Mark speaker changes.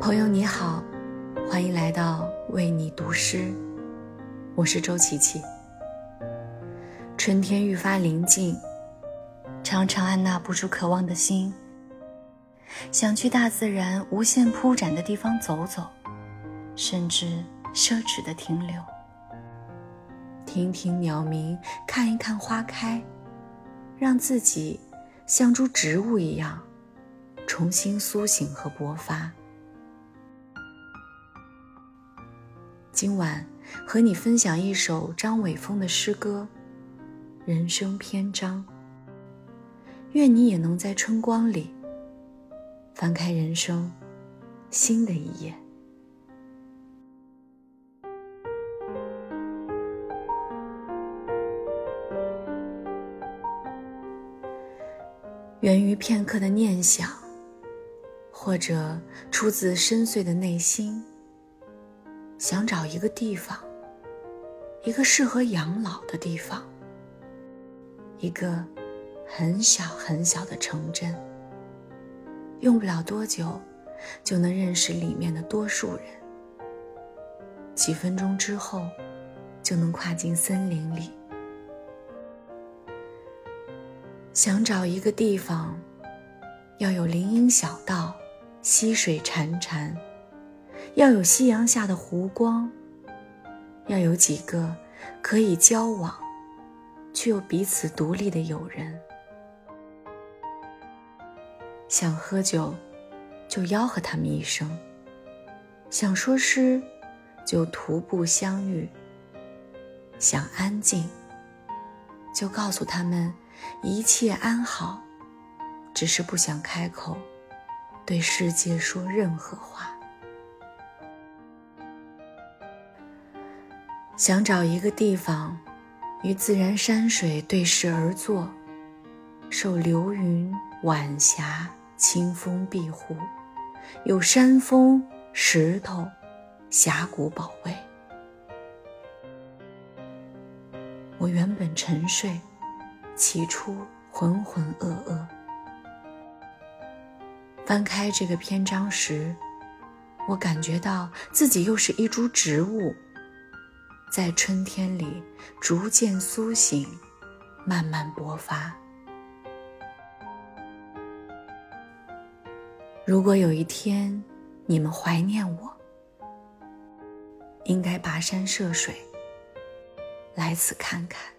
Speaker 1: 朋友你好欢迎来到为你读诗，我是周琪琪。春天愈发临近，常常按捺不住渴望的心，想去大自然无限铺展的地方走走，甚至奢侈的停留，听听鸟鸣，看一看花开，让自己像株植物一样，重新苏醒和勃发。今晚和你分享一首张伟峰的诗歌《人生篇章》。愿你也能在春光里翻开人生新的一页。源于片刻的念想，或者出自深邃的内心。想找一个地方，一个适合养老的地方，一个很小很小的城镇。用不了多久，就能认识里面的多数人。几分钟之后，就能跨进森林里。想找一个地方，要有林荫小道，溪水潺潺。要有夕阳下的湖光，要有几个可以交往却又彼此独立的友人。想喝酒，就吆喝他们一声；想说诗，就徒步相遇；想安静，就告诉他们一切安好，只是不想开口对世界说任何话。想找一个地方，与自然山水对视而坐，受流云晚霞、清风庇护，有山峰、石头、峡谷保卫。我原本沉睡，起初浑浑噩噩。翻开这个篇章时，我感觉到自己又是一株植物。在春天里逐渐苏醒，慢慢勃发。如果有一天你们怀念我，应该跋山涉水来此看看。